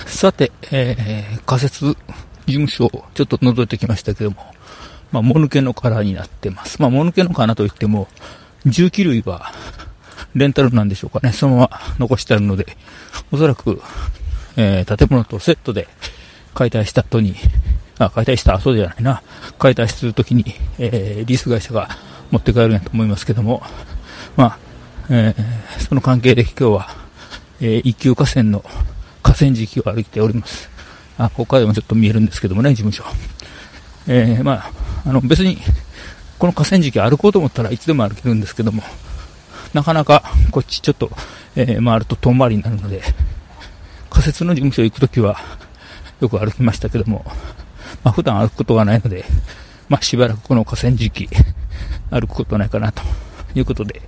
さて、えー、仮設事務所をちょっと覗いてきましたけども、まあ、もぬけの殻になってます。まあ、もぬけの殻といっても、重機類は、レンタルなんでしょうかね。そのまま残してあるので、おそらく、えー、建物とセットで解体した後に、あ、解体した後じゃないな。解体するときに、えー、リース会社が持って帰るんやと思いますけども、まあ、えー、その関係で今日は、えー、一級河川の河川敷を歩いております。あ、ここからでもちょっと見えるんですけどもね、事務所。えー、まあ、あの、別に、この河川敷歩こうと思ったらいつでも歩けるんですけども、なかなかこっちちょっと、えー、回ると遠回りになるので、仮設の事務所行くときはよく歩きましたけども、まあ普段歩くことがないので、まあしばらくこの河川敷歩くことないかなということで、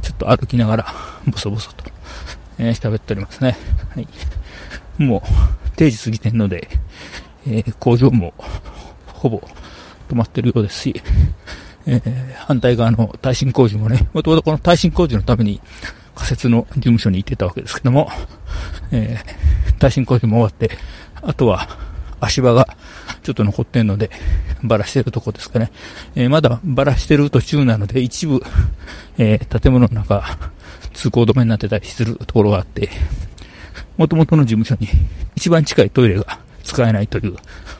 ちょっと歩きながらボソボソと、えー、喋っておりますね。はい。もう定時過ぎてんので、えー、工場も ほぼ止まってるようですし、えー、反対側の耐震工事もね、もともとこの耐震工事のために仮設の事務所に行ってたわけですけども、えー、耐震工事も終わって、あとは足場がちょっと残ってんので、バラしてるとこですかね。えー、まだバラしてる途中なので、一部、えー、建物の中、通行止めになってたりするところがあって、元々の事務所に一番近いトイレが使えないという、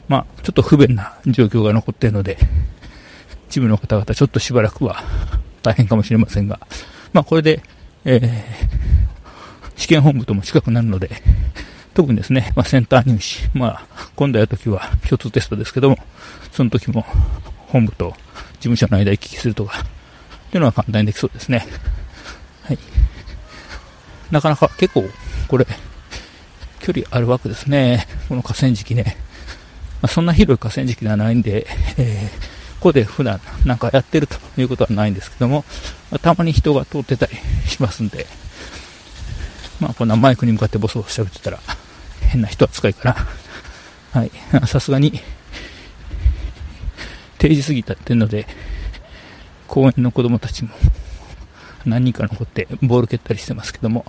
まあ、ちょっと不便な状況が残っているので、一部の方々ちょっとしばらくは大変かもしれませんが、まあ、これで、えー、試験本部とも近くなるので、特にですね、まあ、センター入試、まあ、今度やるときは共通テストですけども、その時も本部と事務所の間行き来するとか、っていうのは簡単にできそうですね。はい。なかなか結構、これ、距離あるわけですね。この河川敷ね。まあ、そんな広い河川敷ではないんで、えー、ここで普段なんかやってるということはないんですけども、まあ、たまに人が通ってたりしますんで、まあこんなマイクに向かってボソボソ喋ってたら変な人扱いから、はい、さすがに定時過ぎたってんので、公園の子供たちも何人か残ってボール蹴ったりしてますけども、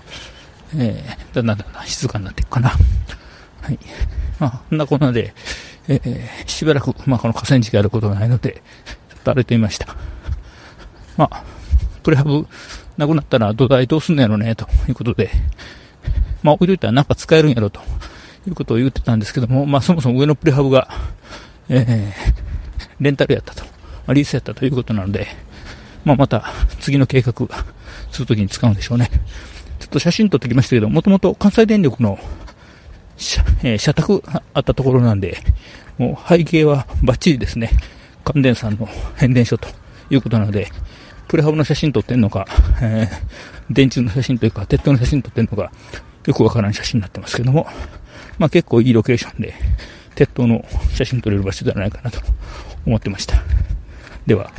えー、だんだんだんだん静かになっていくかな。はい。まあ、こんなこんなで、えー、しばらく、まあ、この河川敷やることがないので、ちょっと歩いてみました。まあ、プレハブなくなったら土台どうすんのやろね、ということで、まあ、置いといたらなんか使えるんやろ、ということを言ってたんですけども、まあ、そもそも上のプレハブが、えー、レンタルやったと、まあ、リースやったということなので、まあ、また次の計画するときに使うんでしょうね。と写真撮ってきましたけど、もともと関西電力の社,、えー、社宅あったところなんで、もう背景はバッチリですね。関電さんの変電所ということなので、プレハブの写真撮ってんのか、えー、電柱の写真というか、鉄塔の写真撮ってんのか、よくわからん写真になってますけども、まあ結構いいロケーションで、鉄塔の写真撮れる場所ではないかなと思ってました。では。